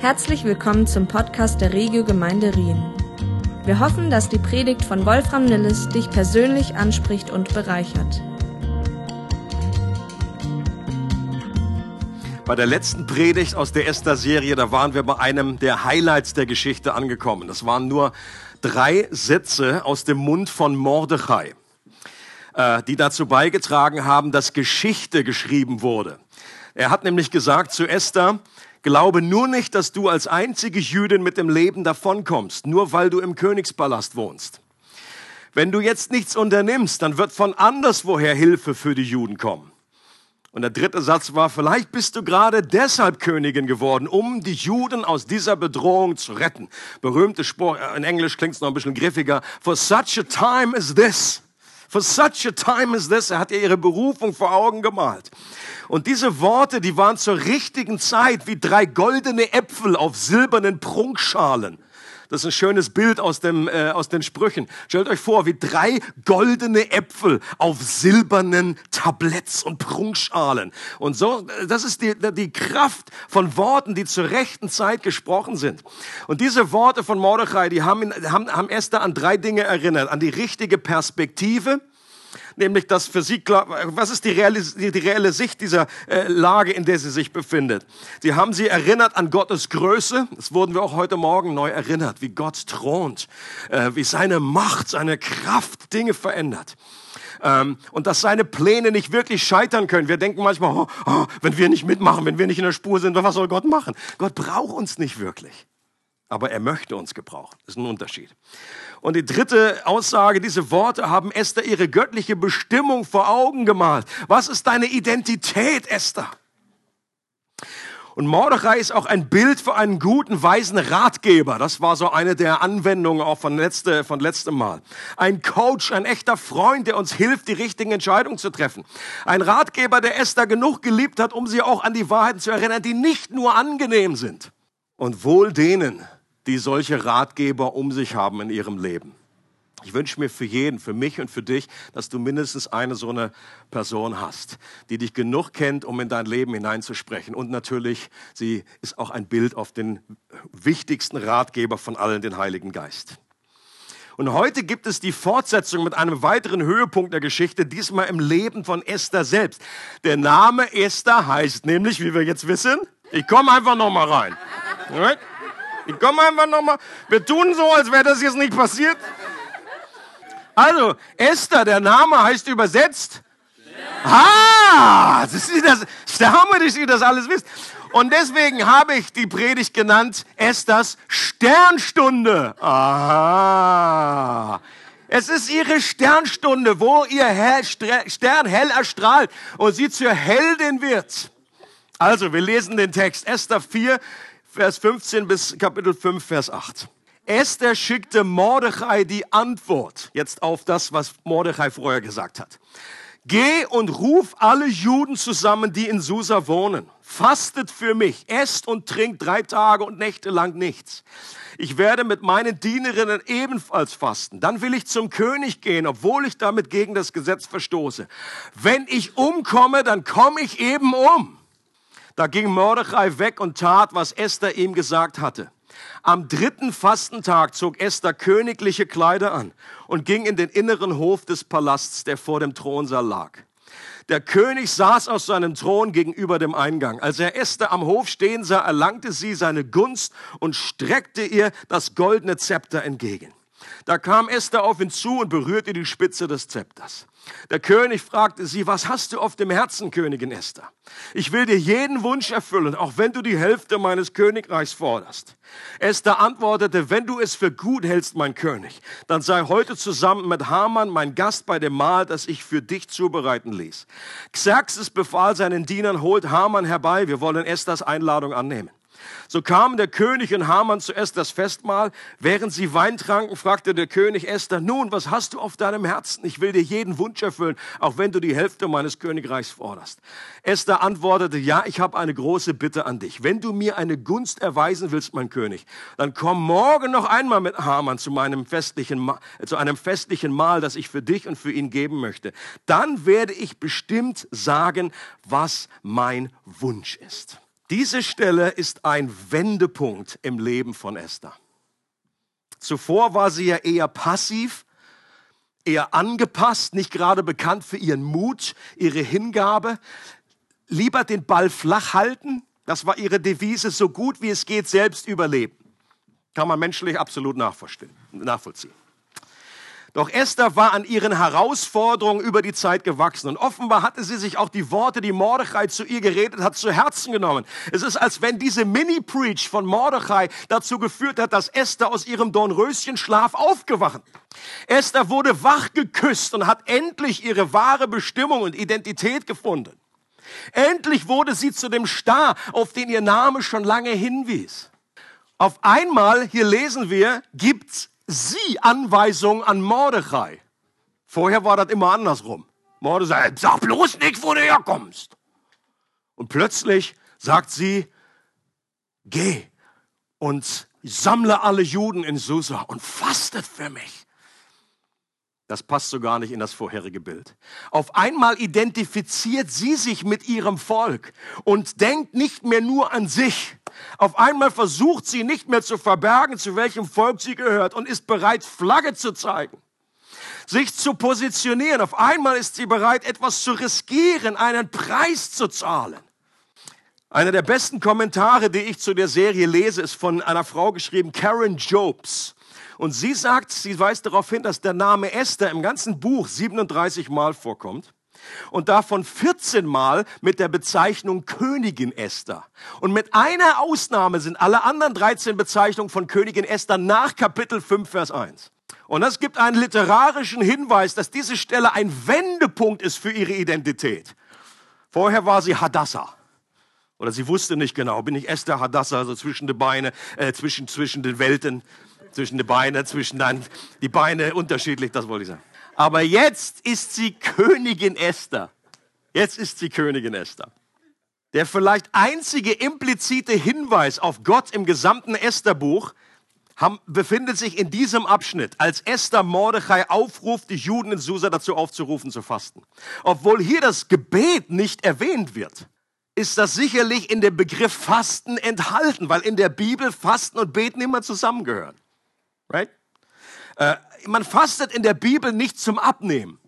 Herzlich willkommen zum Podcast der Regio Gemeinde Rien. Wir hoffen, dass die Predigt von Wolfram Nilles dich persönlich anspricht und bereichert. Bei der letzten Predigt aus der Esther-Serie, da waren wir bei einem der Highlights der Geschichte angekommen. Das waren nur drei Sätze aus dem Mund von Mordechai, äh, die dazu beigetragen haben, dass Geschichte geschrieben wurde. Er hat nämlich gesagt zu Esther, glaube nur nicht, dass du als einzige Jüdin mit dem Leben davonkommst, nur weil du im Königspalast wohnst. Wenn du jetzt nichts unternimmst, dann wird von anderswoher Hilfe für die Juden kommen. Und der dritte Satz war, vielleicht bist du gerade deshalb Königin geworden, um die Juden aus dieser Bedrohung zu retten. Berühmte Spruch, äh, in Englisch klingt es noch ein bisschen griffiger. For such a time as this. For such a time as this. Er hat ihr ihre Berufung vor Augen gemalt. Und diese Worte, die waren zur richtigen Zeit wie drei goldene Äpfel auf silbernen Prunkschalen. Das ist ein schönes Bild aus, dem, äh, aus den Sprüchen. Stellt euch vor, wie drei goldene Äpfel auf silbernen Tabletts und Prunkschalen. Und so, das ist die, die Kraft von Worten, die zur rechten Zeit gesprochen sind. Und diese Worte von Mordechai, die haben, haben, haben Esther an drei Dinge erinnert. An die richtige Perspektive, nämlich dass für sie klar, was ist die reelle, die reelle Sicht dieser äh, Lage, in der sie sich befindet. Sie haben sie erinnert an Gottes Größe, das wurden wir auch heute Morgen neu erinnert, wie Gott thront, äh, wie seine Macht, seine Kraft Dinge verändert. Ähm, und dass seine Pläne nicht wirklich scheitern können. Wir denken manchmal, oh, oh, wenn wir nicht mitmachen, wenn wir nicht in der Spur sind, was soll Gott machen? Gott braucht uns nicht wirklich. Aber er möchte uns gebrauchen. Das ist ein Unterschied. Und die dritte Aussage, diese Worte haben Esther ihre göttliche Bestimmung vor Augen gemalt. Was ist deine Identität, Esther? Und Mordechai ist auch ein Bild für einen guten, weisen Ratgeber. Das war so eine der Anwendungen auch von, letzte, von letztem Mal. Ein Coach, ein echter Freund, der uns hilft, die richtigen Entscheidungen zu treffen. Ein Ratgeber, der Esther genug geliebt hat, um sie auch an die Wahrheiten zu erinnern, die nicht nur angenehm sind. Und wohl denen, die solche Ratgeber um sich haben in ihrem Leben. Ich wünsche mir für jeden, für mich und für dich, dass du mindestens eine so eine Person hast, die dich genug kennt, um in dein Leben hineinzusprechen. Und natürlich, sie ist auch ein Bild auf den wichtigsten Ratgeber von allen, den Heiligen Geist. Und heute gibt es die Fortsetzung mit einem weiteren Höhepunkt der Geschichte, diesmal im Leben von Esther selbst. Der Name Esther heißt nämlich, wie wir jetzt wissen, ich komme einfach noch mal rein. Right? Ich komme einfach nochmal. Wir tun so, als wäre das jetzt nicht passiert. Also, Esther, der Name heißt übersetzt. Ah, das ist das, Sterne, dass ihr das alles wisst. Und deswegen habe ich die Predigt genannt Esthers Sternstunde. Aha. Es ist ihre Sternstunde, wo ihr Stern hell erstrahlt und sie zur Heldin wird. Also, wir lesen den Text Esther 4, Vers 15 bis Kapitel 5, Vers 8. Esther schickte Mordechai die Antwort jetzt auf das, was Mordechai vorher gesagt hat. Geh und ruf alle Juden zusammen, die in Susa wohnen. Fastet für mich, esst und trinkt drei Tage und Nächte lang nichts. Ich werde mit meinen Dienerinnen ebenfalls fasten. Dann will ich zum König gehen, obwohl ich damit gegen das Gesetz verstoße. Wenn ich umkomme, dann komme ich eben um. Da ging Mordechai weg und tat, was Esther ihm gesagt hatte. Am dritten Fastentag zog Esther königliche Kleider an und ging in den inneren Hof des Palasts, der vor dem Thronsaal lag. Der König saß auf seinem Thron gegenüber dem Eingang. Als er Esther am Hof stehen sah, erlangte sie seine Gunst und streckte ihr das goldene Zepter entgegen. Da kam Esther auf ihn zu und berührte die Spitze des Zepters. Der König fragte sie, was hast du auf dem Herzen, Königin Esther? Ich will dir jeden Wunsch erfüllen, auch wenn du die Hälfte meines Königreichs forderst. Esther antwortete, wenn du es für gut hältst, mein König, dann sei heute zusammen mit Haman mein Gast bei dem Mahl, das ich für dich zubereiten ließ. Xerxes befahl seinen Dienern, holt Haman herbei, wir wollen Esthers Einladung annehmen. So kamen der König und Haman zuerst das Festmahl. Während sie Wein tranken, fragte der König Esther, nun, was hast du auf deinem Herzen? Ich will dir jeden Wunsch erfüllen, auch wenn du die Hälfte meines Königreichs forderst. Esther antwortete, ja, ich habe eine große Bitte an dich. Wenn du mir eine Gunst erweisen willst, mein König, dann komm morgen noch einmal mit Haman zu meinem festlichen, zu einem festlichen Mahl, das ich für dich und für ihn geben möchte. Dann werde ich bestimmt sagen, was mein Wunsch ist. Diese Stelle ist ein Wendepunkt im Leben von Esther. Zuvor war sie ja eher passiv, eher angepasst, nicht gerade bekannt für ihren Mut, ihre Hingabe. Lieber den Ball flach halten, das war ihre Devise, so gut wie es geht, selbst überleben. Kann man menschlich absolut nachvollziehen. Doch Esther war an ihren Herausforderungen über die Zeit gewachsen. Und offenbar hatte sie sich auch die Worte, die Mordechai zu ihr geredet hat, zu Herzen genommen. Es ist, als wenn diese Mini-Preach von Mordechai dazu geführt hat, dass Esther aus ihrem Dornröschenschlaf aufgewacht. Esther wurde wach geküsst und hat endlich ihre wahre Bestimmung und Identität gefunden. Endlich wurde sie zu dem Star, auf den ihr Name schon lange hinwies. Auf einmal, hier lesen wir, gibt's sie Anweisungen an Mordechai. Vorher war das immer andersrum. Mordechai, sag bloß nicht, wo du herkommst. Und plötzlich sagt sie, geh und sammle alle Juden in Susa und fastet für mich. Das passt so gar nicht in das vorherige Bild. Auf einmal identifiziert sie sich mit ihrem Volk und denkt nicht mehr nur an sich. Auf einmal versucht sie nicht mehr zu verbergen, zu welchem Volk sie gehört und ist bereit, Flagge zu zeigen, sich zu positionieren. Auf einmal ist sie bereit, etwas zu riskieren, einen Preis zu zahlen. Einer der besten Kommentare, die ich zu der Serie lese, ist von einer Frau geschrieben, Karen Jobs. Und sie sagt, sie weist darauf hin, dass der Name Esther im ganzen Buch 37 Mal vorkommt und davon 14 Mal mit der Bezeichnung Königin Esther. Und mit einer Ausnahme sind alle anderen 13 Bezeichnungen von Königin Esther nach Kapitel 5, Vers 1. Und das gibt einen literarischen Hinweis, dass diese Stelle ein Wendepunkt ist für ihre Identität. Vorher war sie Hadassah. Oder sie wusste nicht genau, bin ich Esther Hadassah, so zwischen den Beine, äh, zwischen, zwischen den Welten zwischen die Beine, zwischen dann die Beine unterschiedlich, das wollte ich sagen. Aber jetzt ist sie Königin Esther. Jetzt ist sie Königin Esther. Der vielleicht einzige implizite Hinweis auf Gott im gesamten Estherbuch befindet sich in diesem Abschnitt, als Esther Mordechai aufruft, die Juden in Susa dazu aufzurufen, zu fasten. Obwohl hier das Gebet nicht erwähnt wird, ist das sicherlich in dem Begriff Fasten enthalten, weil in der Bibel Fasten und Beten immer zusammengehören. Right? Äh, man fastet in der Bibel nicht zum Abnehmen.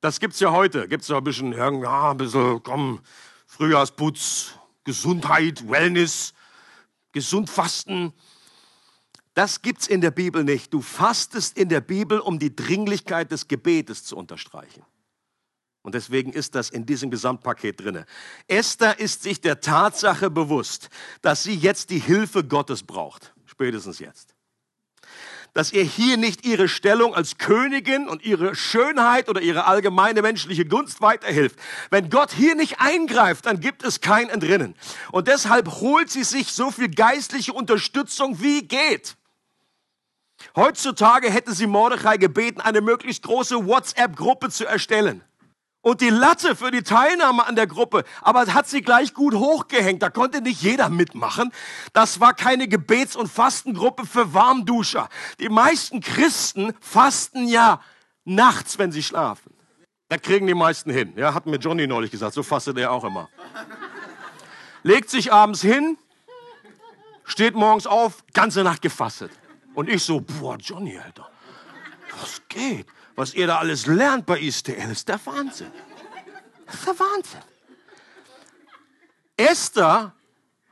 Das gibt's ja heute. Gibt's ja ein bisschen, ja, ein bisschen, komm, Frühjahrsputz, Gesundheit, Wellness, gesund fasten. Das gibt's in der Bibel nicht. Du fastest in der Bibel, um die Dringlichkeit des Gebetes zu unterstreichen. Und deswegen ist das in diesem Gesamtpaket drinne. Esther ist sich der Tatsache bewusst, dass sie jetzt die Hilfe Gottes braucht. Spätestens jetzt dass ihr hier nicht ihre Stellung als Königin und ihre Schönheit oder ihre allgemeine menschliche Gunst weiterhilft. Wenn Gott hier nicht eingreift, dann gibt es kein Entrinnen. Und deshalb holt sie sich so viel geistliche Unterstützung wie geht. Heutzutage hätte sie Mordechai gebeten, eine möglichst große WhatsApp-Gruppe zu erstellen und die Latte für die Teilnahme an der Gruppe, aber hat sie gleich gut hochgehängt. Da konnte nicht jeder mitmachen. Das war keine Gebets- und Fastengruppe für Warmduscher. Die meisten Christen fasten ja nachts, wenn sie schlafen. Das kriegen die meisten hin. Ja, hat mir Johnny neulich gesagt. So fastet er auch immer. Legt sich abends hin, steht morgens auf, ganze Nacht gefastet. Und ich so, boah, Johnny, Alter, was geht? Was ihr da alles lernt bei ISTL, ist der Wahnsinn. Das ist der Wahnsinn. Esther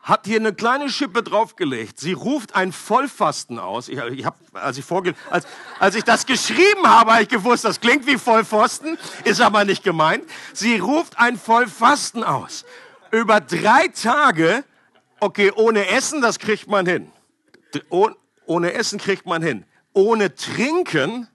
hat hier eine kleine Schippe draufgelegt. Sie ruft ein Vollfasten aus. Ich, ich hab, als, ich vorge als, als ich das geschrieben habe, habe ich gewusst, das klingt wie Vollpfosten, ist aber nicht gemeint. Sie ruft ein Vollfasten aus. Über drei Tage, okay, ohne Essen, das kriegt man hin. Oh, ohne Essen kriegt man hin. Ohne Trinken,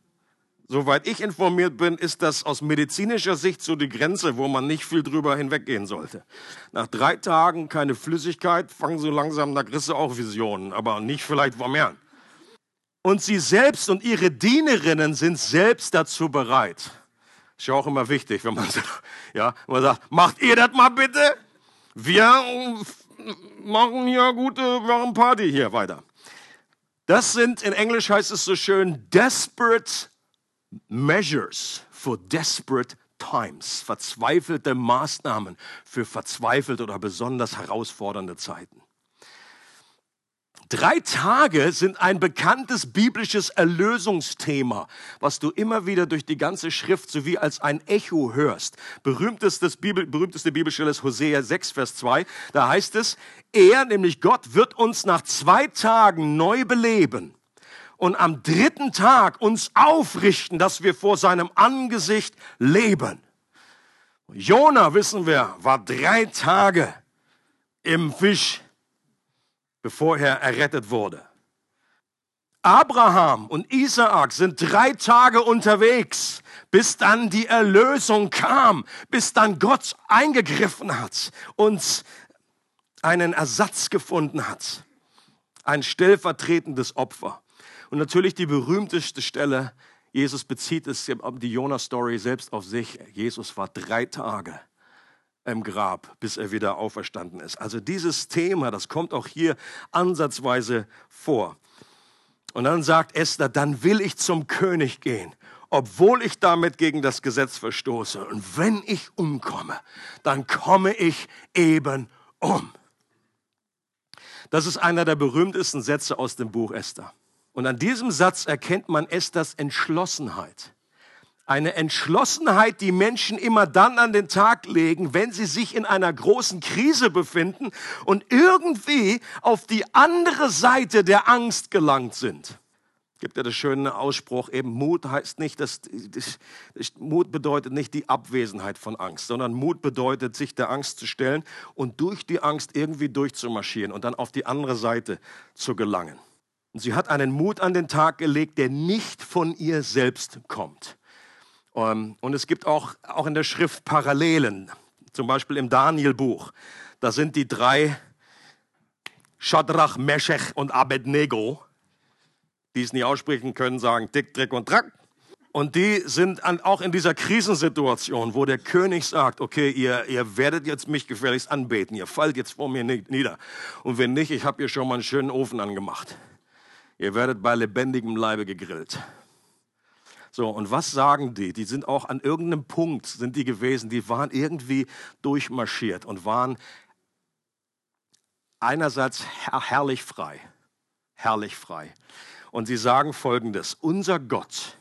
Soweit ich informiert bin, ist das aus medizinischer Sicht so die Grenze, wo man nicht viel drüber hinweggehen sollte. Nach drei Tagen keine Flüssigkeit, fangen so langsam, kriegst du auch Visionen, aber nicht vielleicht vom Herrn. Und sie selbst und ihre Dienerinnen sind selbst dazu bereit. Ist ja auch immer wichtig, wenn man, ja, man sagt, macht ihr das mal bitte? Wir machen hier gute, Party hier weiter. Das sind, in Englisch heißt es so schön, desperate measures for desperate times, verzweifelte Maßnahmen für verzweifelte oder besonders herausfordernde Zeiten. Drei Tage sind ein bekanntes biblisches Erlösungsthema, was du immer wieder durch die ganze Schrift sowie als ein Echo hörst. Berühmtestes Bibel, berühmteste Bibelstelle ist Hosea 6, Vers 2. Da heißt es, er, nämlich Gott, wird uns nach zwei Tagen neu beleben und am dritten Tag uns aufrichten, dass wir vor seinem Angesicht leben. Jona, wissen wir, war drei Tage im Fisch bevor er errettet wurde. Abraham und Isaak sind drei Tage unterwegs, bis dann die Erlösung kam, bis dann Gott eingegriffen hat und einen Ersatz gefunden hat. Ein stellvertretendes Opfer. Und natürlich die berühmteste Stelle, Jesus bezieht es, die Jonah-Story selbst auf sich. Jesus war drei Tage im Grab, bis er wieder auferstanden ist. Also dieses Thema, das kommt auch hier ansatzweise vor. Und dann sagt Esther, dann will ich zum König gehen, obwohl ich damit gegen das Gesetz verstoße. Und wenn ich umkomme, dann komme ich eben um. Das ist einer der berühmtesten Sätze aus dem Buch Esther. Und an diesem Satz erkennt man Esthers Entschlossenheit. Eine Entschlossenheit, die Menschen immer dann an den Tag legen, wenn sie sich in einer großen Krise befinden und irgendwie auf die andere Seite der Angst gelangt sind. Gibt ja das schöne Ausspruch, eben Mut heißt nicht, dass, das, Mut bedeutet nicht die Abwesenheit von Angst, sondern Mut bedeutet, sich der Angst zu stellen und durch die Angst irgendwie durchzumarschieren und dann auf die andere Seite zu gelangen. Und sie hat einen Mut an den Tag gelegt, der nicht von ihr selbst kommt. Ähm, und es gibt auch, auch in der Schrift Parallelen, zum Beispiel im Daniel-Buch. Da sind die drei Shadrach, Meshech und Abednego, die es nie aussprechen können, sagen Tick, Trick und Track. Und die sind an, auch in dieser Krisensituation, wo der König sagt, okay, ihr, ihr werdet jetzt mich gefährlichst anbeten, ihr fallt jetzt vor mir nieder. Und wenn nicht, ich habe hier schon mal einen schönen Ofen angemacht. Ihr werdet bei lebendigem Leibe gegrillt. So, und was sagen die? Die sind auch an irgendeinem Punkt, sind die gewesen, die waren irgendwie durchmarschiert und waren einerseits her herrlich frei, herrlich frei. Und sie sagen folgendes, unser Gott,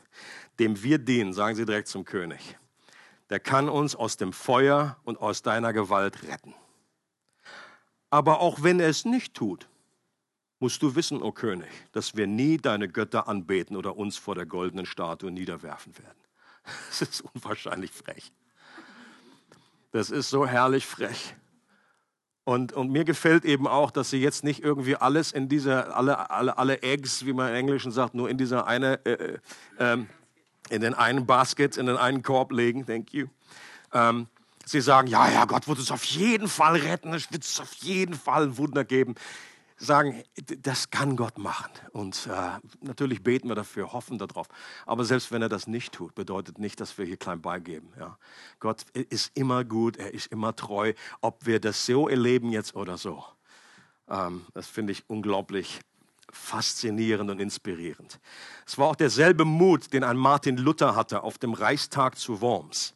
dem wir dienen, sagen sie direkt zum König, der kann uns aus dem Feuer und aus deiner Gewalt retten. Aber auch wenn er es nicht tut, musst du wissen, o oh König, dass wir nie deine Götter anbeten oder uns vor der goldenen Statue niederwerfen werden. Das ist unwahrscheinlich frech. Das ist so herrlich frech. Und, und mir gefällt eben auch, dass sie jetzt nicht irgendwie alles in dieser, alle, alle, alle Eggs, wie man im Englischen sagt, nur in dieser eine, äh, äh, ähm, in den einen Basket, in den einen Korb legen. Thank you. Ähm, sie sagen, ja, ja, Gott wird uns auf jeden Fall retten, es wird auf jeden Fall ein Wunder geben sagen, das kann Gott machen. Und äh, natürlich beten wir dafür, hoffen darauf. Aber selbst wenn er das nicht tut, bedeutet nicht, dass wir hier klein beigeben. Ja. Gott ist immer gut, er ist immer treu, ob wir das so erleben jetzt oder so. Ähm, das finde ich unglaublich faszinierend und inspirierend. Es war auch derselbe Mut, den ein Martin Luther hatte auf dem Reichstag zu Worms.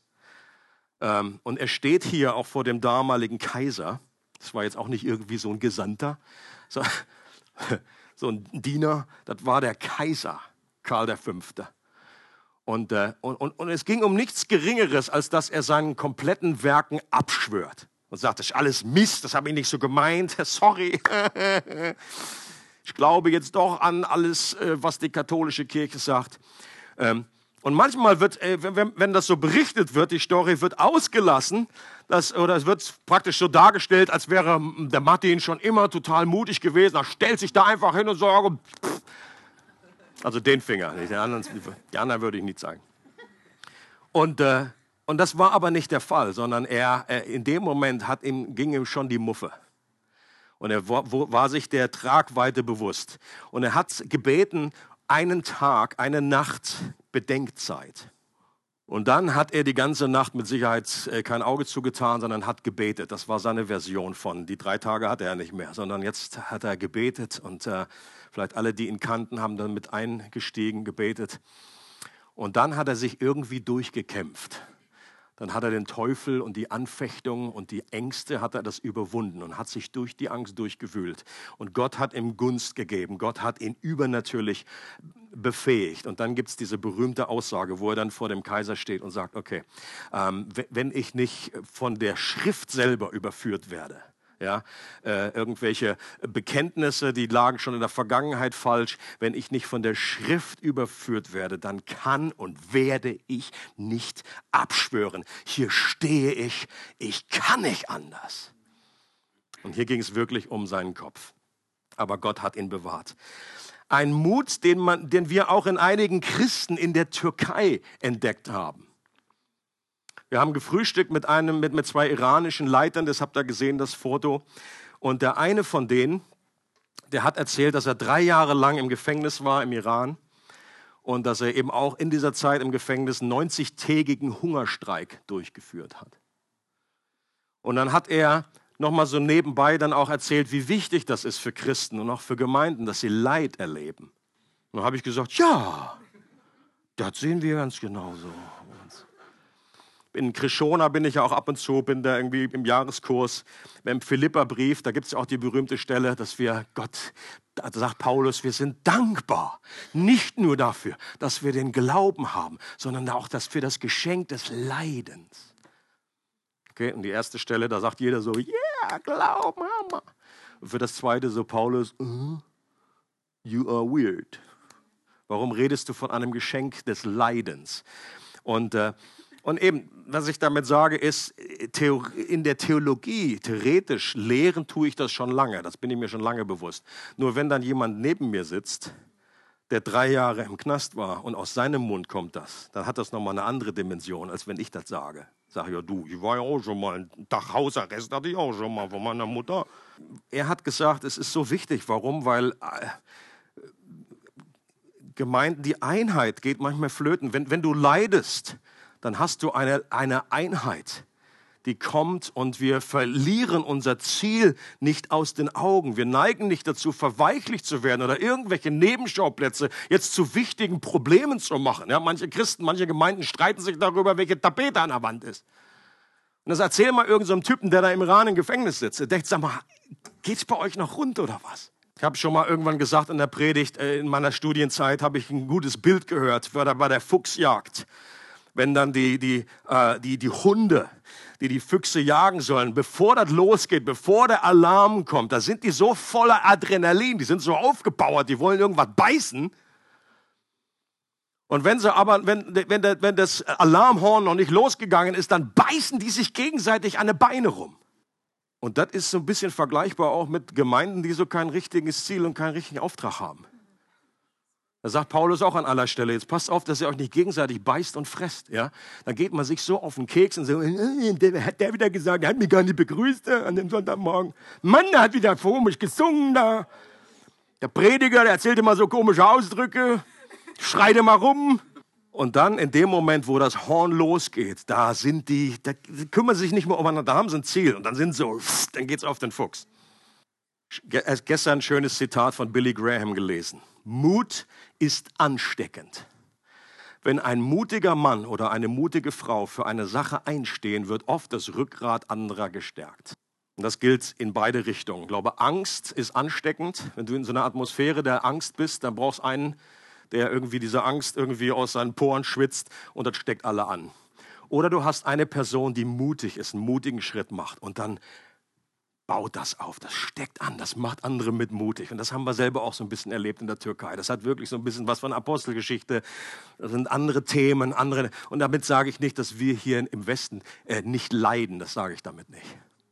Ähm, und er steht hier auch vor dem damaligen Kaiser. Das war jetzt auch nicht irgendwie so ein Gesandter, so, so ein Diener, das war der Kaiser, Karl V. Und, äh, und, und, und es ging um nichts Geringeres, als dass er seinen kompletten Werken abschwört und sagt, das ist alles Mist, das habe ich nicht so gemeint, sorry. ich glaube jetzt doch an alles, äh, was die katholische Kirche sagt. Ähm, und manchmal wird, äh, wenn, das so berichtet wird, die Story wird ausgelassen, das, oder es wird praktisch so dargestellt, als wäre der Martin schon immer total mutig gewesen. Er stellt sich da einfach hin und sagt, also den Finger, den anderen, die anderen würde ich nicht zeigen. Und, äh, und das war aber nicht der Fall, sondern er, äh, in dem Moment hat ihm, ging ihm schon die Muffe. Und er war, war sich der Tragweite bewusst. Und er hat gebeten, einen Tag, eine Nacht Bedenkzeit. Und dann hat er die ganze Nacht mit Sicherheit äh, kein Auge zugetan, sondern hat gebetet. Das war seine Version von, die drei Tage hatte er nicht mehr, sondern jetzt hat er gebetet und äh, vielleicht alle, die ihn kannten, haben dann mit eingestiegen, gebetet. Und dann hat er sich irgendwie durchgekämpft. Dann hat er den Teufel und die Anfechtung und die Ängste hat er das überwunden und hat sich durch die Angst durchgewühlt. Und Gott hat ihm Gunst gegeben. Gott hat ihn übernatürlich befähigt. Und dann gibt es diese berühmte Aussage, wo er dann vor dem Kaiser steht und sagt, okay, ähm, wenn ich nicht von der Schrift selber überführt werde, ja, äh, irgendwelche Bekenntnisse, die lagen schon in der Vergangenheit falsch. Wenn ich nicht von der Schrift überführt werde, dann kann und werde ich nicht abschwören. Hier stehe ich, ich kann nicht anders. Und hier ging es wirklich um seinen Kopf. Aber Gott hat ihn bewahrt. Ein Mut, den, man, den wir auch in einigen Christen in der Türkei entdeckt haben. Wir haben gefrühstückt mit, einem, mit, mit zwei iranischen Leitern, das habt ihr gesehen, das Foto. Und der eine von denen, der hat erzählt, dass er drei Jahre lang im Gefängnis war im Iran und dass er eben auch in dieser Zeit im Gefängnis 90-tägigen Hungerstreik durchgeführt hat. Und dann hat er nochmal so nebenbei dann auch erzählt, wie wichtig das ist für Christen und auch für Gemeinden, dass sie Leid erleben. Und dann habe ich gesagt, ja, das sehen wir ganz genauso in Krishona bin ich ja auch ab und zu, bin da irgendwie im Jahreskurs. Im Philipperbrief, da gibt es auch die berühmte Stelle, dass wir Gott, da sagt Paulus, wir sind dankbar. Nicht nur dafür, dass wir den Glauben haben, sondern auch dass für das Geschenk des Leidens. Okay, und die erste Stelle, da sagt jeder so, yeah, Glauben haben wir. Und für das zweite so Paulus, uh, you are weird. Warum redest du von einem Geschenk des Leidens? Und äh, und eben, was ich damit sage, ist, in der Theologie, theoretisch lehren tue ich das schon lange, das bin ich mir schon lange bewusst. Nur wenn dann jemand neben mir sitzt, der drei Jahre im Knast war und aus seinem Mund kommt das, dann hat das nochmal eine andere Dimension, als wenn ich das sage. Sag ja, du, ich war ja auch schon mal, ein Tag Hausarrest hatte ich auch schon mal von meiner Mutter. Er hat gesagt, es ist so wichtig. Warum? Weil äh, Gemeinden, die Einheit geht manchmal flöten. Wenn, wenn du leidest, dann hast du eine, eine Einheit, die kommt und wir verlieren unser Ziel nicht aus den Augen. Wir neigen nicht dazu, verweichlicht zu werden oder irgendwelche Nebenschauplätze jetzt zu wichtigen Problemen zu machen. Ja, manche Christen, manche Gemeinden streiten sich darüber, welche Tapete an der Wand ist. Und das erzähl mal irgendeinem so Typen, der da im Iran im Gefängnis sitzt. Der denkt, sag mal, geht's bei euch noch rund oder was? Ich habe schon mal irgendwann gesagt in der Predigt, äh, in meiner Studienzeit habe ich ein gutes Bild gehört, bei der Fuchsjagd wenn dann die, die, äh, die, die Hunde, die die Füchse jagen sollen, bevor das losgeht, bevor der Alarm kommt, da sind die so voller Adrenalin, die sind so aufgepowert, die wollen irgendwas beißen. Und wenn sie aber, wenn, wenn, wenn das Alarmhorn noch nicht losgegangen ist, dann beißen die sich gegenseitig an die Beine rum. Und das ist so ein bisschen vergleichbar auch mit Gemeinden, die so kein richtiges Ziel und keinen richtigen Auftrag haben. Da sagt Paulus auch an aller Stelle, jetzt passt auf, dass ihr euch nicht gegenseitig beißt und fresst. Ja? Dann geht man sich so auf den Keks und so, äh, der hat der wieder gesagt, der hat mich gar nicht begrüßt äh, an dem Sonntagmorgen. Mann, der hat wieder komisch gesungen da. Der Prediger, der erzählt immer so komische Ausdrücke, schreit immer rum. Und dann in dem Moment, wo das Horn losgeht, da sind die, da kümmern sich nicht mehr umeinander, da haben sie ein Ziel. Und dann sind so, dann geht's auf den Fuchs. Gestern ein schönes Zitat von Billy Graham gelesen. Mut ist ansteckend. Wenn ein mutiger Mann oder eine mutige Frau für eine Sache einstehen, wird oft das Rückgrat anderer gestärkt. Und das gilt in beide Richtungen. Ich glaube, Angst ist ansteckend. Wenn du in so einer Atmosphäre der Angst bist, dann brauchst du einen, der irgendwie diese Angst irgendwie aus seinen Poren schwitzt und das steckt alle an. Oder du hast eine Person, die mutig ist, einen mutigen Schritt macht und dann baut das auf, das steckt an, das macht andere mitmutig. Und das haben wir selber auch so ein bisschen erlebt in der Türkei. Das hat wirklich so ein bisschen was von Apostelgeschichte. Das sind andere Themen, andere. Und damit sage ich nicht, dass wir hier im Westen äh, nicht leiden. Das sage ich damit nicht.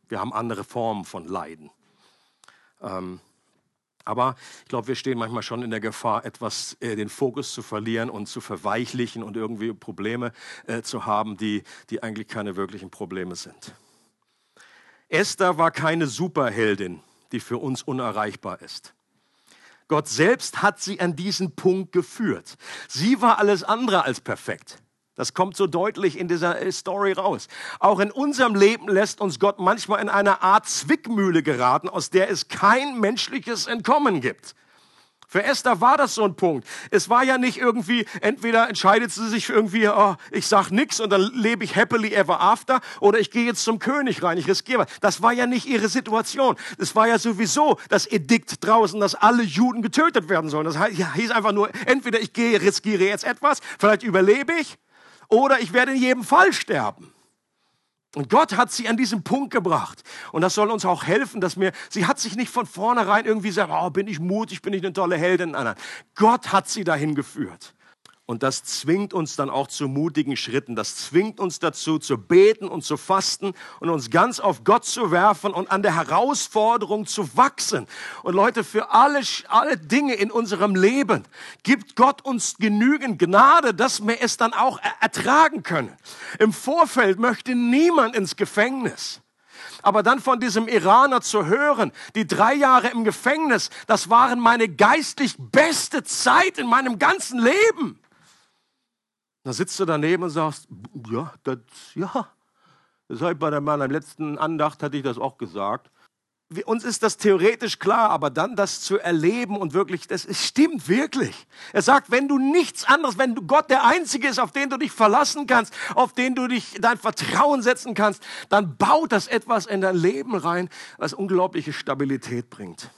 Wir haben andere Formen von Leiden. Ähm, aber ich glaube, wir stehen manchmal schon in der Gefahr, etwas äh, den Fokus zu verlieren und zu verweichlichen und irgendwie Probleme äh, zu haben, die, die eigentlich keine wirklichen Probleme sind. Esther war keine Superheldin, die für uns unerreichbar ist. Gott selbst hat sie an diesen Punkt geführt. Sie war alles andere als perfekt. Das kommt so deutlich in dieser äh, Story raus. Auch in unserem Leben lässt uns Gott manchmal in eine Art Zwickmühle geraten, aus der es kein menschliches Entkommen gibt. Für Esther war das so ein Punkt. Es war ja nicht irgendwie, entweder entscheidet sie sich irgendwie, oh, ich sag nix und dann lebe ich happily ever after oder ich gehe jetzt zum König rein, ich riskiere. Das war ja nicht ihre Situation. Es war ja sowieso das Edikt draußen, dass alle Juden getötet werden sollen. Das hieß einfach nur, entweder ich gehe, riskiere jetzt etwas, vielleicht überlebe ich oder ich werde in jedem Fall sterben. Und Gott hat sie an diesem Punkt gebracht. Und das soll uns auch helfen, dass wir, sie hat sich nicht von vornherein irgendwie gesagt, oh, bin ich mutig, bin ich eine tolle Heldin. Nein. Gott hat sie dahin geführt. Und das zwingt uns dann auch zu mutigen Schritten. Das zwingt uns dazu, zu beten und zu fasten und uns ganz auf Gott zu werfen und an der Herausforderung zu wachsen. Und Leute, für alle, alle Dinge in unserem Leben gibt Gott uns genügend Gnade, dass wir es dann auch ertragen können. Im Vorfeld möchte niemand ins Gefängnis. Aber dann von diesem Iraner zu hören, die drei Jahre im Gefängnis, das waren meine geistlich beste Zeit in meinem ganzen Leben. Da sitzt du daneben und sagst, ja, das, ja. Das habe ich bei meiner letzten Andacht, hatte ich das auch gesagt. Wir, uns ist das theoretisch klar, aber dann das zu erleben und wirklich, das es stimmt wirklich. Er sagt, wenn du nichts anderes, wenn du Gott der Einzige ist, auf den du dich verlassen kannst, auf den du dich dein Vertrauen setzen kannst, dann baut das etwas in dein Leben rein, was unglaubliche Stabilität bringt.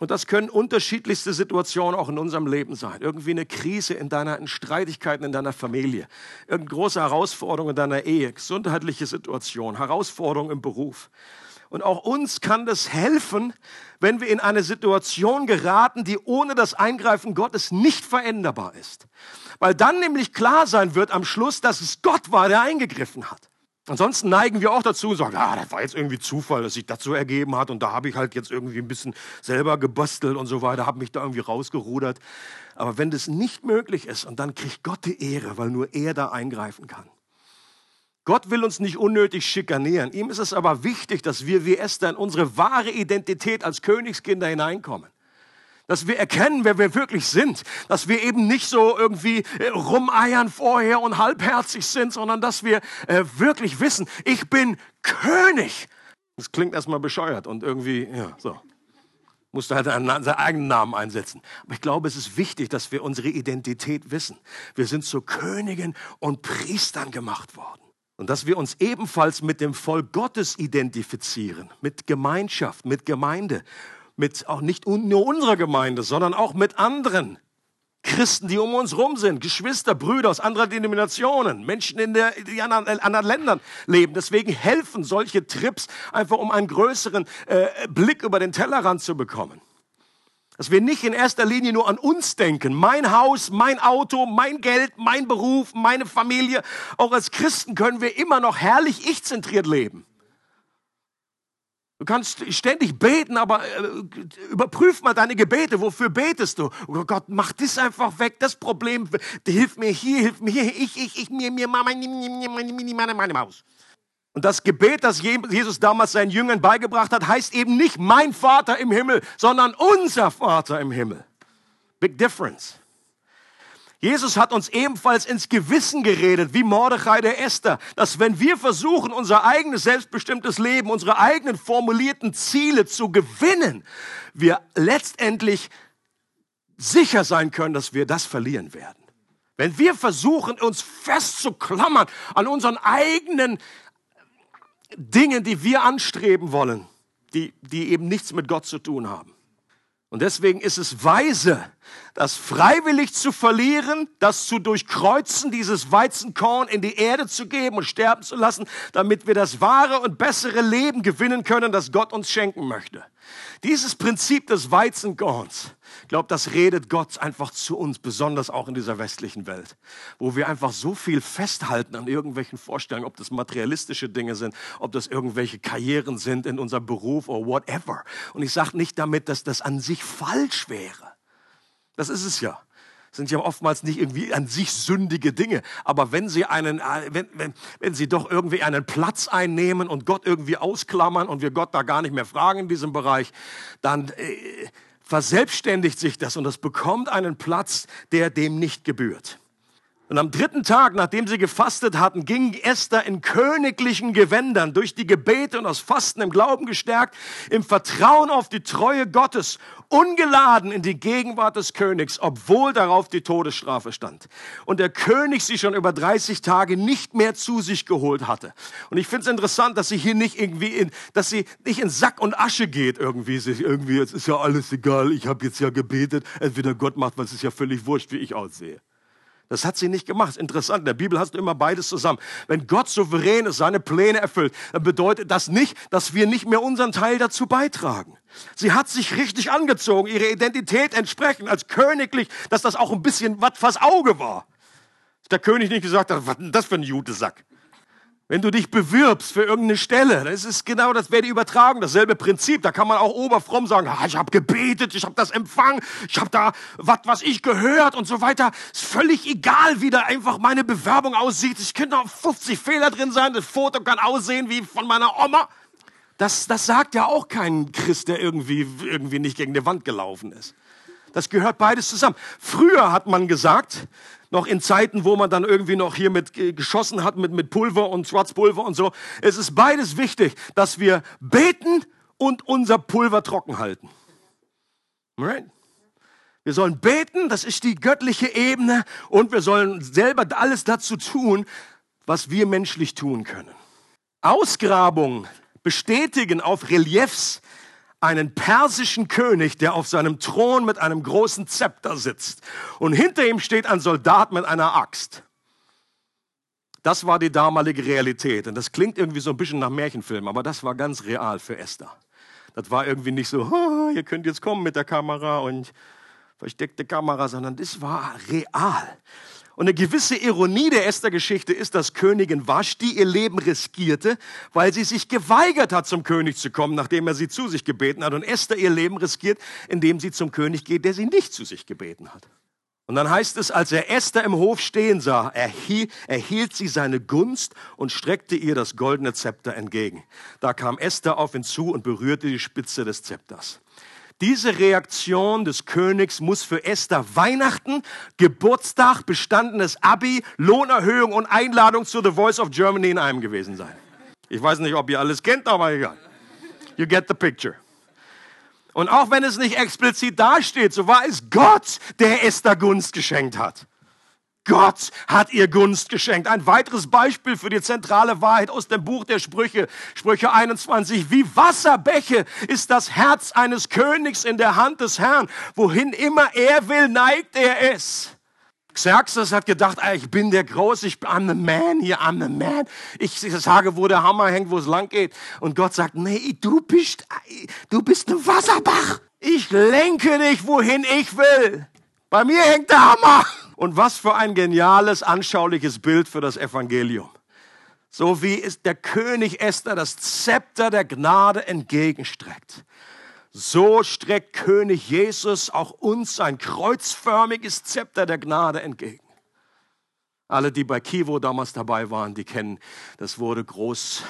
Und das können unterschiedlichste Situationen auch in unserem Leben sein. Irgendwie eine Krise in deiner, in Streitigkeiten in deiner Familie, irgendeine große Herausforderung in deiner Ehe, gesundheitliche Situation, Herausforderung im Beruf. Und auch uns kann das helfen, wenn wir in eine Situation geraten, die ohne das Eingreifen Gottes nicht veränderbar ist. Weil dann nämlich klar sein wird am Schluss, dass es Gott war, der eingegriffen hat. Ansonsten neigen wir auch dazu und sagen, ah, das war jetzt irgendwie Zufall, dass sich das so ergeben hat und da habe ich halt jetzt irgendwie ein bisschen selber gebastelt und so weiter, habe mich da irgendwie rausgerudert. Aber wenn das nicht möglich ist und dann kriegt Gott die Ehre, weil nur er da eingreifen kann. Gott will uns nicht unnötig schikanieren. Ihm ist es aber wichtig, dass wir wie Esther in unsere wahre Identität als Königskinder hineinkommen dass wir erkennen, wer wir wirklich sind, dass wir eben nicht so irgendwie äh, rumeiern vorher und halbherzig sind, sondern dass wir äh, wirklich wissen, ich bin König. Das klingt erstmal bescheuert und irgendwie, ja, so. Musste halt seinen eigenen Namen einsetzen. Aber ich glaube, es ist wichtig, dass wir unsere Identität wissen. Wir sind zu Königen und Priestern gemacht worden. Und dass wir uns ebenfalls mit dem Volk Gottes identifizieren, mit Gemeinschaft, mit Gemeinde mit auch nicht nur unserer Gemeinde, sondern auch mit anderen Christen, die um uns rum sind, Geschwister, Brüder aus anderen Denominationen, Menschen, in der, die in anderen, anderen Ländern leben. Deswegen helfen solche Trips einfach, um einen größeren äh, Blick über den Tellerrand zu bekommen. Dass wir nicht in erster Linie nur an uns denken. Mein Haus, mein Auto, mein Geld, mein Beruf, meine Familie. Auch als Christen können wir immer noch herrlich ich-zentriert leben. Du kannst ständig beten, aber äh, überprüf mal deine Gebete. Wofür betest du? Oh Gott, mach das einfach weg, das Problem. Hilf mir hier, hilf mir hier. Ich, ich, ich, mir, mir, meine, meine Maus. Und das Gebet, das Jesus damals seinen Jüngern beigebracht hat, heißt eben nicht mein Vater im Himmel, sondern unser Vater im Himmel. Big difference. Jesus hat uns ebenfalls ins Gewissen geredet, wie Mordechai der Esther, dass wenn wir versuchen, unser eigenes selbstbestimmtes Leben, unsere eigenen formulierten Ziele zu gewinnen, wir letztendlich sicher sein können, dass wir das verlieren werden. Wenn wir versuchen, uns festzuklammern an unseren eigenen Dingen, die wir anstreben wollen, die, die eben nichts mit Gott zu tun haben. Und deswegen ist es weise, das freiwillig zu verlieren, das zu durchkreuzen, dieses Weizenkorn in die Erde zu geben und sterben zu lassen, damit wir das wahre und bessere Leben gewinnen können, das Gott uns schenken möchte. Dieses Prinzip des Weizenkorns, ich glaube, das redet Gott einfach zu uns, besonders auch in dieser westlichen Welt, wo wir einfach so viel festhalten an irgendwelchen Vorstellungen, ob das materialistische Dinge sind, ob das irgendwelche Karrieren sind in unserem Beruf oder whatever. Und ich sage nicht damit, dass das an sich falsch wäre. Das ist es ja sind ja oftmals nicht irgendwie an sich sündige Dinge. Aber wenn sie einen, äh, wenn, wenn, wenn sie doch irgendwie einen Platz einnehmen und Gott irgendwie ausklammern und wir Gott da gar nicht mehr fragen in diesem Bereich, dann äh, verselbstständigt sich das und das bekommt einen Platz, der dem nicht gebührt. Und am dritten Tag, nachdem sie gefastet hatten, ging Esther in königlichen Gewändern durch die Gebete und das Fasten im Glauben gestärkt, im Vertrauen auf die Treue Gottes, ungeladen in die Gegenwart des Königs, obwohl darauf die Todesstrafe stand. Und der König sie schon über 30 Tage nicht mehr zu sich geholt hatte. Und ich finde es interessant, dass sie hier nicht irgendwie in, dass sie nicht in Sack und Asche geht irgendwie. Sie irgendwie, jetzt ist ja alles egal, ich habe jetzt ja gebetet, entweder Gott macht, es ist ja völlig wurscht, wie ich aussehe. Das hat sie nicht gemacht. Interessant, in der Bibel hast du immer beides zusammen. Wenn Gott souverän ist, seine Pläne erfüllt, dann bedeutet das nicht, dass wir nicht mehr unseren Teil dazu beitragen. Sie hat sich richtig angezogen, ihre Identität entsprechend als königlich, dass das auch ein bisschen was fürs Auge war. Der König nicht gesagt hat, was denn das für ein Jutesack? Wenn du dich bewirbst für irgendeine Stelle, das ist genau das wäre die Übertragung, dasselbe Prinzip. Da kann man auch oberfromm sagen, ah, ich habe gebetet, ich habe das empfangen, ich habe da was, was ich gehört und so weiter. Ist völlig egal, wie da einfach meine Bewerbung aussieht. Ich könnte auch 50 Fehler drin sein, das Foto kann aussehen wie von meiner Oma. Das, das sagt ja auch kein Christ, der irgendwie, irgendwie nicht gegen die Wand gelaufen ist. Das gehört beides zusammen. Früher hat man gesagt, noch in Zeiten, wo man dann irgendwie noch hier mit geschossen hat mit, mit Pulver und Schwarzpulver und so. Es ist beides wichtig, dass wir beten und unser Pulver trocken halten. Right? Wir sollen beten, das ist die göttliche Ebene und wir sollen selber alles dazu tun, was wir menschlich tun können. Ausgrabungen bestätigen auf Reliefs einen persischen König, der auf seinem Thron mit einem großen Zepter sitzt. Und hinter ihm steht ein Soldat mit einer Axt. Das war die damalige Realität. Und das klingt irgendwie so ein bisschen nach Märchenfilm, aber das war ganz real für Esther. Das war irgendwie nicht so, oh, ihr könnt jetzt kommen mit der Kamera und versteckte Kamera, sondern das war real. Und eine gewisse Ironie der Esther-Geschichte ist, dass Königin Vashti ihr Leben riskierte, weil sie sich geweigert hat, zum König zu kommen, nachdem er sie zu sich gebeten hat. Und Esther ihr Leben riskiert, indem sie zum König geht, der sie nicht zu sich gebeten hat. Und dann heißt es, als er Esther im Hof stehen sah, erhielt, erhielt sie seine Gunst und streckte ihr das goldene Zepter entgegen. Da kam Esther auf ihn zu und berührte die Spitze des Zepters. Diese Reaktion des Königs muss für Esther Weihnachten, Geburtstag, bestandenes Abi, Lohnerhöhung und Einladung zu The Voice of Germany in einem gewesen sein. Ich weiß nicht, ob ihr alles kennt, aber egal. You get the picture. Und auch wenn es nicht explizit dasteht, so war es Gott, der Esther Gunst geschenkt hat. Gott hat ihr Gunst geschenkt. Ein weiteres Beispiel für die zentrale Wahrheit aus dem Buch der Sprüche, Sprüche 21. Wie Wasserbäche ist das Herz eines Königs in der Hand des Herrn. Wohin immer er will, neigt er es. Xerxes hat gedacht, ich bin der Große, ich bin I'm the man hier, I'm the man. Ich sage, wo der Hammer hängt, wo es lang geht. Und Gott sagt, nee, du bist, du bist ein Wasserbach. Ich lenke dich, wohin ich will. Bei mir hängt der Hammer. Und was für ein geniales, anschauliches Bild für das Evangelium. So wie es der König Esther das Zepter der Gnade entgegenstreckt. So streckt König Jesus auch uns ein kreuzförmiges Zepter der Gnade entgegen. Alle, die bei Kivo damals dabei waren, die kennen, das wurde groß,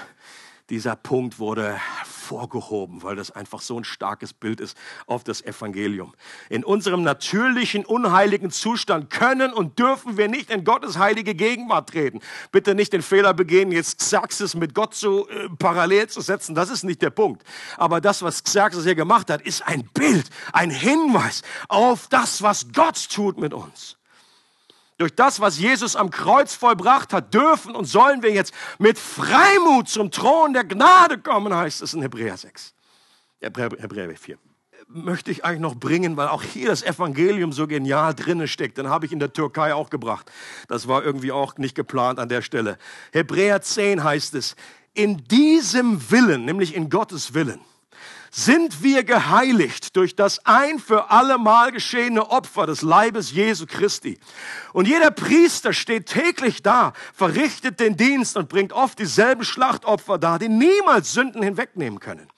dieser Punkt wurde hervorgehoben, weil das einfach so ein starkes Bild ist auf das Evangelium. In unserem natürlichen, unheiligen Zustand können und dürfen wir nicht in Gottes heilige Gegenwart treten. Bitte nicht den Fehler begehen, jetzt Xerxes mit Gott zu äh, parallel zu setzen. Das ist nicht der Punkt. Aber das, was Xerxes hier gemacht hat, ist ein Bild, ein Hinweis auf das, was Gott tut mit uns. Durch das, was Jesus am Kreuz vollbracht hat, dürfen und sollen wir jetzt mit Freimut zum Thron der Gnade kommen, heißt es in Hebräer 6. Hebräer, Hebräer 4 möchte ich eigentlich noch bringen, weil auch hier das Evangelium so genial drinne steckt. Den habe ich in der Türkei auch gebracht. Das war irgendwie auch nicht geplant an der Stelle. Hebräer 10 heißt es, in diesem Willen, nämlich in Gottes Willen, sind wir geheiligt durch das ein für alle Mal geschehene Opfer des Leibes Jesu Christi. Und jeder Priester steht täglich da, verrichtet den Dienst und bringt oft dieselben Schlachtopfer dar, die niemals Sünden hinwegnehmen können.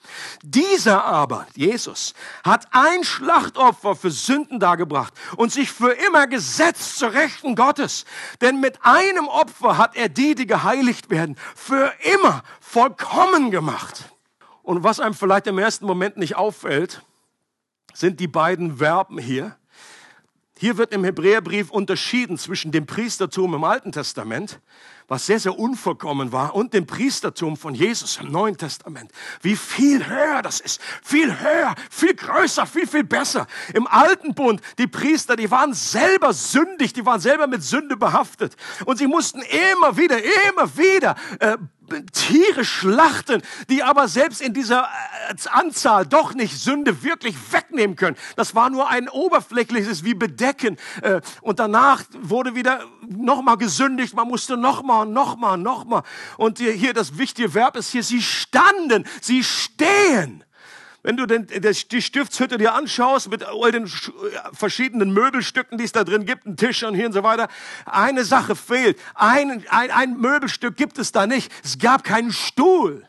Dieser aber, Jesus, hat ein Schlachtopfer für Sünden dargebracht und sich für immer gesetzt zur Rechten Gottes. Denn mit einem Opfer hat er die, die geheiligt werden, für immer vollkommen gemacht. Und was einem vielleicht im ersten Moment nicht auffällt, sind die beiden Verben hier. Hier wird im Hebräerbrief unterschieden zwischen dem Priestertum im Alten Testament, was sehr, sehr unvollkommen war, und dem Priestertum von Jesus im Neuen Testament. Wie viel höher das ist. Viel höher, viel größer, viel, viel besser. Im Alten Bund, die Priester, die waren selber sündig, die waren selber mit Sünde behaftet. Und sie mussten immer wieder, immer wieder äh, Tiere schlachten, die aber selbst in dieser äh, Anzahl doch nicht Sünde wirklich wegnehmen können. Das war nur ein oberflächliches wie Bedecken. Äh, und danach wurde wieder nochmal gesündigt. Man musste nochmal, nochmal, nochmal. Und hier das wichtige Verb ist hier, sie standen, sie stehen. Wenn du den, die Stiftshütte dir anschaust mit all den verschiedenen Möbelstücken, die es da drin gibt, ein Tisch und hier und so weiter, eine Sache fehlt. Ein, ein, ein Möbelstück gibt es da nicht. Es gab keinen Stuhl.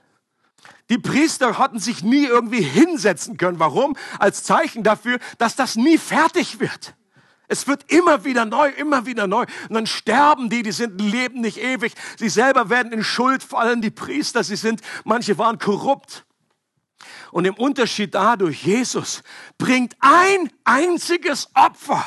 Die Priester hatten sich nie irgendwie hinsetzen können. Warum? Als Zeichen dafür, dass das nie fertig wird. Es wird immer wieder neu, immer wieder neu. Und dann sterben die, die sind, leben nicht ewig. Sie selber werden in Schuld fallen, die Priester, sie sind, manche waren korrupt. Und im Unterschied dadurch, Jesus bringt ein einziges Opfer.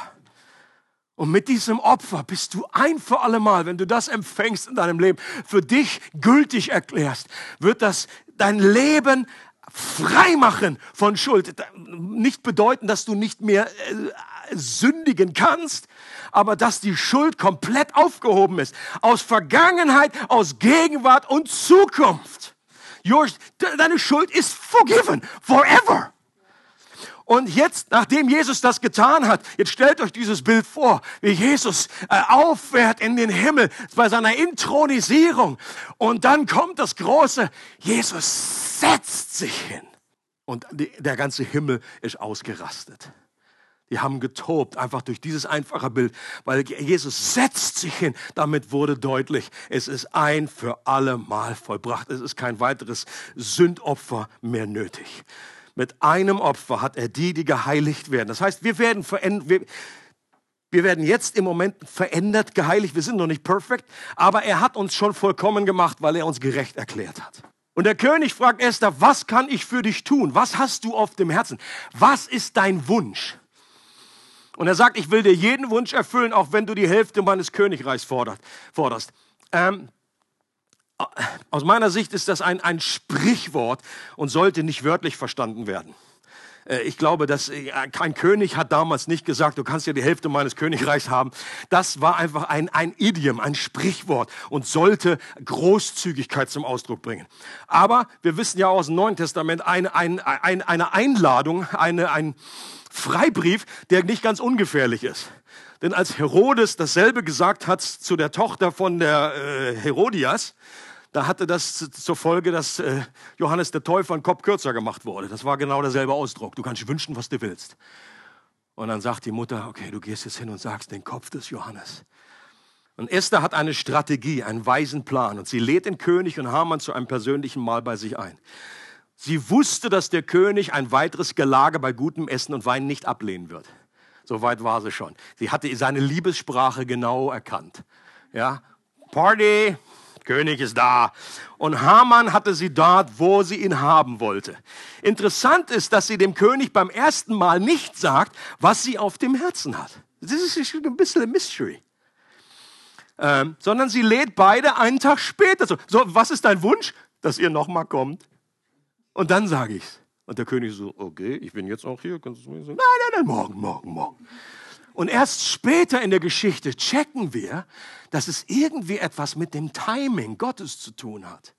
Und mit diesem Opfer bist du ein für alle Mal, wenn du das empfängst in deinem Leben, für dich gültig erklärst, wird das dein Leben frei machen von Schuld. Nicht bedeuten, dass du nicht mehr äh, sündigen kannst, aber dass die Schuld komplett aufgehoben ist. Aus Vergangenheit, aus Gegenwart und Zukunft. Yours, deine Schuld ist forgiven forever. Und jetzt, nachdem Jesus das getan hat, jetzt stellt euch dieses Bild vor, wie Jesus äh, auffährt in den Himmel bei seiner Intronisierung. Und dann kommt das große, Jesus setzt sich hin. Und die, der ganze Himmel ist ausgerastet. Die haben getobt, einfach durch dieses einfache Bild, weil Jesus setzt sich hin. Damit wurde deutlich, es ist ein für alle Mal vollbracht. Es ist kein weiteres Sündopfer mehr nötig. Mit einem Opfer hat er die, die geheiligt werden. Das heißt, wir werden verändert. Wir, werden jetzt im Moment verändert, geheiligt. Wir sind noch nicht perfekt, aber er hat uns schon vollkommen gemacht, weil er uns gerecht erklärt hat. Und der König fragt Esther, was kann ich für dich tun? Was hast du auf dem Herzen? Was ist dein Wunsch? Und er sagt, ich will dir jeden Wunsch erfüllen, auch wenn du die Hälfte meines Königreichs forderst. Ähm, aus meiner Sicht ist das ein, ein Sprichwort und sollte nicht wörtlich verstanden werden. Äh, ich glaube, dass äh, kein König hat damals nicht gesagt, du kannst ja die Hälfte meines Königreichs haben. Das war einfach ein, ein Idiom, ein Sprichwort und sollte Großzügigkeit zum Ausdruck bringen. Aber wir wissen ja aus dem Neuen Testament eine, eine, eine Einladung, eine, ein, Freibrief, der nicht ganz ungefährlich ist. Denn als Herodes dasselbe gesagt hat zu der Tochter von der äh, Herodias, da hatte das zur Folge, dass äh, Johannes der Täufer einen Kopf kürzer gemacht wurde. Das war genau derselbe Ausdruck. Du kannst wünschen, was du willst. Und dann sagt die Mutter, okay, du gehst jetzt hin und sagst den Kopf des Johannes. Und Esther hat eine Strategie, einen weisen Plan. Und sie lädt den König und Haman zu einem persönlichen Mahl bei sich ein. Sie wusste, dass der König ein weiteres Gelage bei gutem Essen und Wein nicht ablehnen wird. So weit war sie schon. Sie hatte seine Liebessprache genau erkannt. Ja, Party, König ist da. Und Haman hatte sie dort, wo sie ihn haben wollte. Interessant ist, dass sie dem König beim ersten Mal nicht sagt, was sie auf dem Herzen hat. Das ist ein bisschen ein Mystery. Ähm, sondern sie lädt beide einen Tag später. So, so was ist dein Wunsch? Dass ihr nochmal kommt. Und dann sage ich's. Und der König so, okay, ich bin jetzt auch hier. Kannst du mir sagen? Nein, nein, nein, morgen, morgen, morgen. Und erst später in der Geschichte checken wir, dass es irgendwie etwas mit dem Timing Gottes zu tun hat.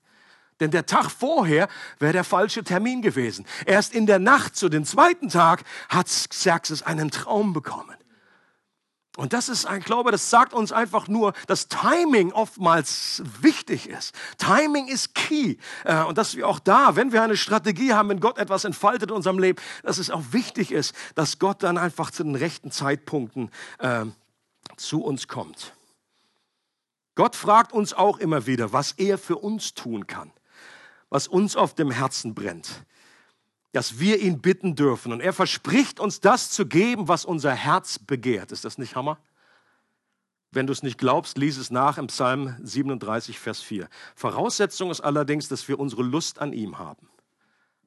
Denn der Tag vorher wäre der falsche Termin gewesen. Erst in der Nacht zu dem zweiten Tag hat Xerxes einen Traum bekommen. Und das ist ein Glaube, das sagt uns einfach nur, dass Timing oftmals wichtig ist. Timing ist key. Äh, und dass wir auch da, wenn wir eine Strategie haben, wenn Gott etwas entfaltet in unserem Leben, dass es auch wichtig ist, dass Gott dann einfach zu den rechten Zeitpunkten äh, zu uns kommt. Gott fragt uns auch immer wieder, was er für uns tun kann, was uns auf dem Herzen brennt dass wir ihn bitten dürfen. Und er verspricht uns das zu geben, was unser Herz begehrt. Ist das nicht Hammer? Wenn du es nicht glaubst, lies es nach im Psalm 37, Vers 4. Voraussetzung ist allerdings, dass wir unsere Lust an ihm haben.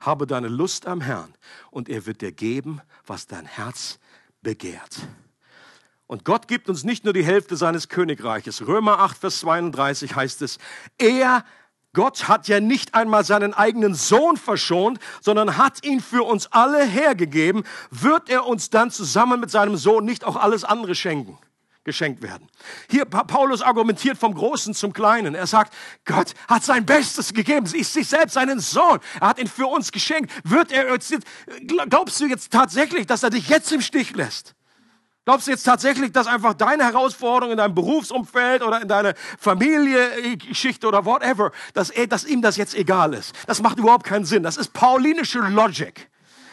Habe deine Lust am Herrn und er wird dir geben, was dein Herz begehrt. Und Gott gibt uns nicht nur die Hälfte seines Königreiches. Römer 8, Vers 32 heißt es, er, Gott hat ja nicht einmal seinen eigenen Sohn verschont, sondern hat ihn für uns alle hergegeben. Wird er uns dann zusammen mit seinem Sohn nicht auch alles andere schenken? geschenkt werden. Hier, Paulus argumentiert vom Großen zum Kleinen. Er sagt, Gott hat sein Bestes gegeben, ist sich selbst seinen Sohn. Er hat ihn für uns geschenkt. Wird er glaubst du jetzt tatsächlich, dass er dich jetzt im Stich lässt? Glaubst du jetzt tatsächlich, dass einfach deine Herausforderung in deinem Berufsumfeld oder in deiner Familiengeschichte oder whatever, dass, er, dass ihm das jetzt egal ist? Das macht überhaupt keinen Sinn. Das ist paulinische Logic.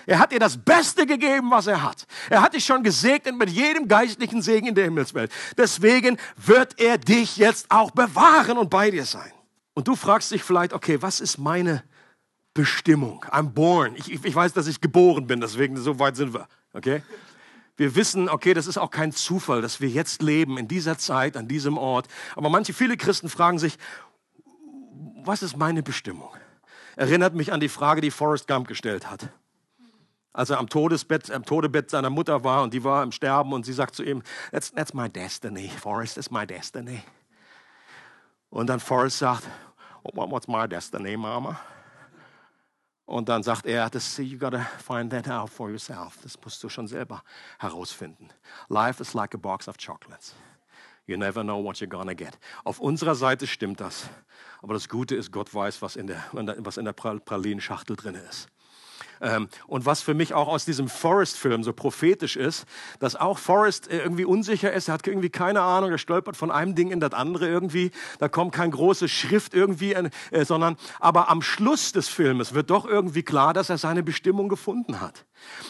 Er hat dir das Beste gegeben, was er hat. Er hat dich schon gesegnet mit jedem geistlichen Segen in der Himmelswelt. Deswegen wird er dich jetzt auch bewahren und bei dir sein. Und du fragst dich vielleicht, okay, was ist meine Bestimmung? I'm born. Ich, ich weiß, dass ich geboren bin, deswegen so weit sind wir. Okay? Wir wissen, okay, das ist auch kein Zufall, dass wir jetzt leben in dieser Zeit, an diesem Ort. Aber manche, viele Christen fragen sich, was ist meine Bestimmung? Erinnert mich an die Frage, die Forrest Gump gestellt hat. Als er am Todesbett, am Todebett seiner Mutter war und die war im Sterben und sie sagt zu ihm, that's, that's my destiny, Forrest, that's my destiny. Und dann Forrest sagt, what's my destiny, Mama? Und dann sagt er, das, you gotta find that out for yourself. Das musst du schon selber herausfinden. Life is like a box of chocolates. You never know what you're gonna get. Auf unserer Seite stimmt das. Aber das Gute ist, Gott weiß, was in der, was in der Pralinenschachtel drin ist. Ähm, und was für mich auch aus diesem Forrest-Film so prophetisch ist, dass auch Forrest äh, irgendwie unsicher ist, er hat irgendwie keine Ahnung, er stolpert von einem Ding in das andere irgendwie, da kommt keine große Schrift irgendwie, äh, sondern aber am Schluss des Filmes wird doch irgendwie klar, dass er seine Bestimmung gefunden hat.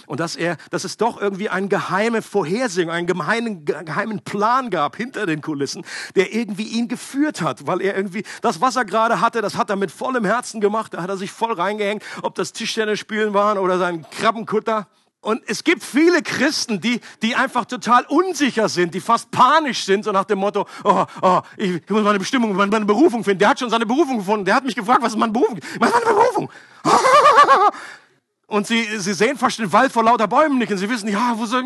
Und dass er, dass es doch irgendwie eine geheime Vorhersehung, einen geheimen, geheimen Plan gab hinter den Kulissen, der irgendwie ihn geführt hat, weil er irgendwie das, was er gerade hatte, das hat er mit vollem Herzen gemacht, da hat er sich voll reingehängt, ob das Tischtennis spielen waren oder sein Krabbenkutter. Und es gibt viele Christen, die, die einfach total unsicher sind, die fast panisch sind, so nach dem Motto, oh, oh, ich, ich muss meine Bestimmung, meine, meine Berufung finden. Der hat schon seine Berufung gefunden. Der hat mich gefragt, was ist meine Berufung? Was ist meine Berufung? Und sie, sie sehen fast den Wald vor lauter Bäumen nicht und sie wissen, ja, wo soll,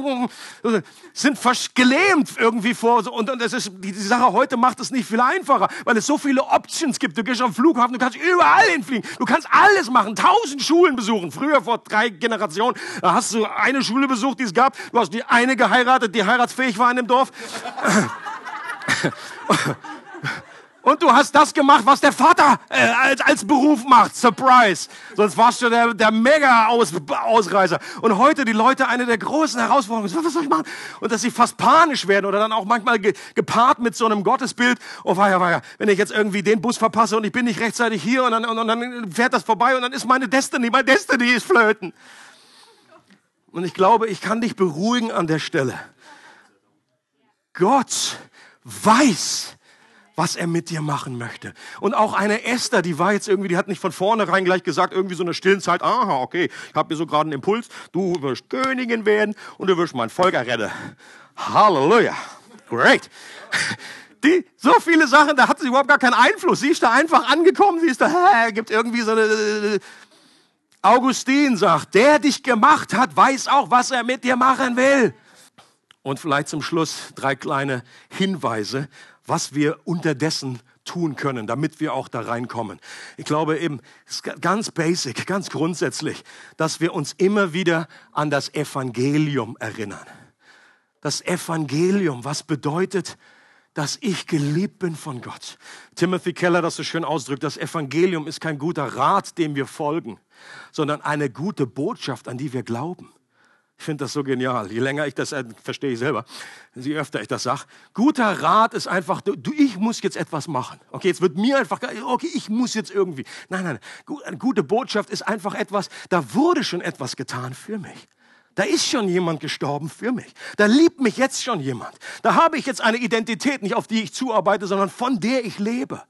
sind fast gelähmt irgendwie vor. Und, und es ist, die, die Sache heute macht es nicht viel einfacher, weil es so viele Options gibt. Du gehst am Flughafen, du kannst überall hinfliegen. Du kannst alles machen, tausend Schulen besuchen. Früher, vor drei Generationen, da hast du eine Schule besucht, die es gab. Du hast die eine geheiratet, die heiratsfähig war in dem Dorf. Und du hast das gemacht, was der Vater äh, als, als Beruf macht. Surprise. Sonst warst du der, der Mega-Ausreißer. Und heute die Leute eine der großen Herausforderungen. Was soll ich machen? Und dass sie fast panisch werden oder dann auch manchmal ge gepaart mit so einem Gottesbild. Oh weia, weia, wenn ich jetzt irgendwie den Bus verpasse und ich bin nicht rechtzeitig hier und dann, und, und dann fährt das vorbei und dann ist meine Destiny, meine Destiny ist flöten. Und ich glaube, ich kann dich beruhigen an der Stelle. Gott weiß, was er mit dir machen möchte. Und auch eine Esther, die war jetzt irgendwie, die hat nicht von vornherein gleich gesagt, irgendwie so eine stillen Zeit, aha, okay, ich habe mir so gerade einen Impuls, du wirst Königin werden und du wirst mein Volk erretten. Halleluja. Great. Die, so viele Sachen, da hat sie überhaupt gar keinen Einfluss. Sie ist da einfach angekommen, sie ist da, hä, gibt irgendwie so eine, Augustin sagt, der dich gemacht hat, weiß auch, was er mit dir machen will. Und vielleicht zum Schluss drei kleine Hinweise, was wir unterdessen tun können, damit wir auch da reinkommen. Ich glaube eben, ganz basic, ganz grundsätzlich, dass wir uns immer wieder an das Evangelium erinnern. Das Evangelium, was bedeutet, dass ich geliebt bin von Gott. Timothy Keller das so schön ausdrückt, das Evangelium ist kein guter Rat, dem wir folgen, sondern eine gute Botschaft, an die wir glauben. Ich finde das so genial. Je länger ich das äh, verstehe ich selber, je öfter ich das sage. Guter Rat ist einfach, du, ich muss jetzt etwas machen. Okay, jetzt wird mir einfach, okay, ich muss jetzt irgendwie. Nein, nein, eine gute Botschaft ist einfach etwas, da wurde schon etwas getan für mich. Da ist schon jemand gestorben für mich. Da liebt mich jetzt schon jemand. Da habe ich jetzt eine Identität, nicht auf die ich zuarbeite, sondern von der ich lebe.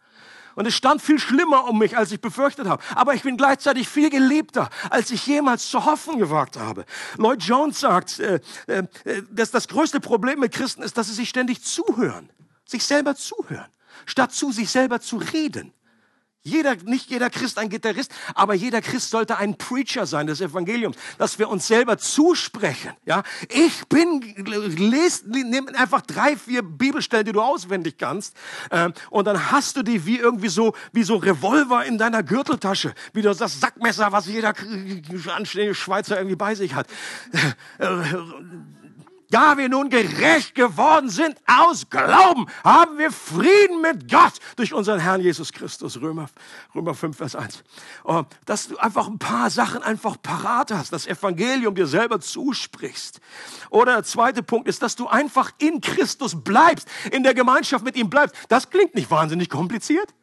Und es stand viel schlimmer um mich, als ich befürchtet habe. Aber ich bin gleichzeitig viel geliebter, als ich jemals zu hoffen gewagt habe. Lloyd Jones sagt, äh, äh, dass das größte Problem mit Christen ist, dass sie sich ständig zuhören. Sich selber zuhören. Statt zu sich selber zu reden. Jeder, nicht jeder Christ ein Gitarrist, aber jeder Christ sollte ein Preacher sein des Evangeliums, dass wir uns selber zusprechen. Ja, ich bin, lest, nimm einfach drei, vier Bibelstellen, die du auswendig kannst, äh, und dann hast du die wie irgendwie so, wie so Revolver in deiner Gürteltasche, wie das Sackmesser, was jeder anständige Schweizer irgendwie bei sich hat. Da wir nun gerecht geworden sind aus Glauben, haben wir Frieden mit Gott durch unseren Herrn Jesus Christus. Römer, Römer 5, Vers 1. Oh, dass du einfach ein paar Sachen einfach parat hast, das Evangelium dir selber zusprichst. Oder der zweite Punkt ist, dass du einfach in Christus bleibst, in der Gemeinschaft mit ihm bleibst. Das klingt nicht wahnsinnig kompliziert.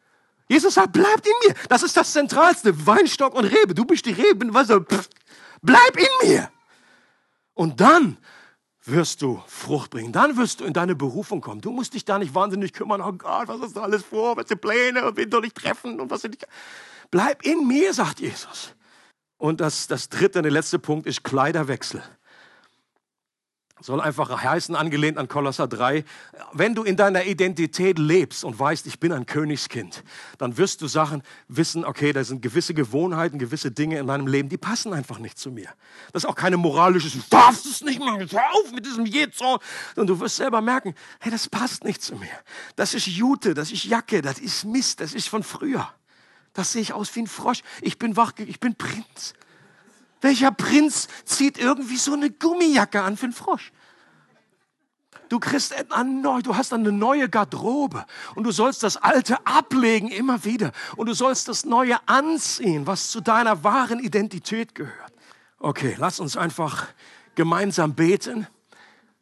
Jesus sagt, bleibt in mir. Das ist das Zentralste. Weinstock und Rebe. Du bist die Rebe. Bleib in mir. Und dann wirst du Frucht bringen. Dann wirst du in deine Berufung kommen. Du musst dich da nicht wahnsinnig kümmern. Oh Gott, was hast du alles vor? Was sind Pläne? Und wen soll ich treffen? Und was sind die... Bleib in mir, sagt Jesus. Und das, das dritte, der letzte Punkt ist Kleiderwechsel. Soll einfach heißen, angelehnt an Kolosser 3, wenn du in deiner Identität lebst und weißt, ich bin ein Königskind, dann wirst du Sachen wissen, okay, da sind gewisse Gewohnheiten, gewisse Dinge in meinem Leben, die passen einfach nicht zu mir. Das ist auch keine moralische, du darfst es nicht machen, hör auf mit diesem Jezo. Und du wirst selber merken, hey, das passt nicht zu mir. Das ist Jute, das ist Jacke, das ist Mist, das ist von früher. Das sehe ich aus wie ein Frosch. Ich bin wach, ich bin Prinz. Welcher Prinz zieht irgendwie so eine Gummijacke an für einen Frosch? Du kriegst neu, du hast eine neue Garderobe und du sollst das Alte ablegen immer wieder und du sollst das Neue anziehen, was zu deiner wahren Identität gehört. Okay, lass uns einfach gemeinsam beten.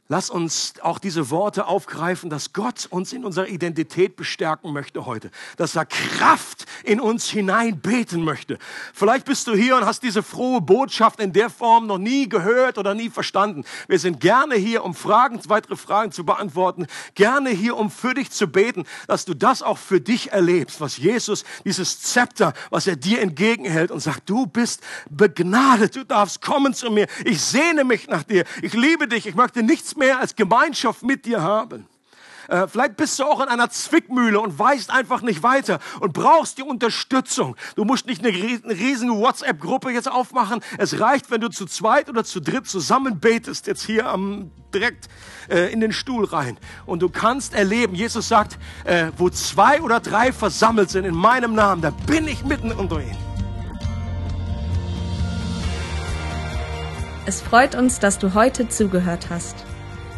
Lass uns auch diese Worte aufgreifen, dass Gott uns in unserer Identität bestärken möchte heute, dass er Kraft in uns hinein beten möchte. Vielleicht bist du hier und hast diese frohe Botschaft in der Form noch nie gehört oder nie verstanden. Wir sind gerne hier, um Fragen, weitere Fragen zu beantworten, gerne hier, um für dich zu beten, dass du das auch für dich erlebst, was Jesus, dieses Zepter, was er dir entgegenhält und sagt, du bist begnadet, du darfst kommen zu mir, ich sehne mich nach dir, ich liebe dich, ich möchte nichts mehr als Gemeinschaft mit dir haben. Äh, vielleicht bist du auch in einer Zwickmühle und weißt einfach nicht weiter und brauchst die Unterstützung. Du musst nicht eine riesige WhatsApp-Gruppe jetzt aufmachen. Es reicht, wenn du zu zweit oder zu dritt zusammen betest, jetzt hier am, direkt äh, in den Stuhl rein. Und du kannst erleben, Jesus sagt, äh, wo zwei oder drei versammelt sind in meinem Namen, da bin ich mitten unter ihnen. Es freut uns, dass du heute zugehört hast.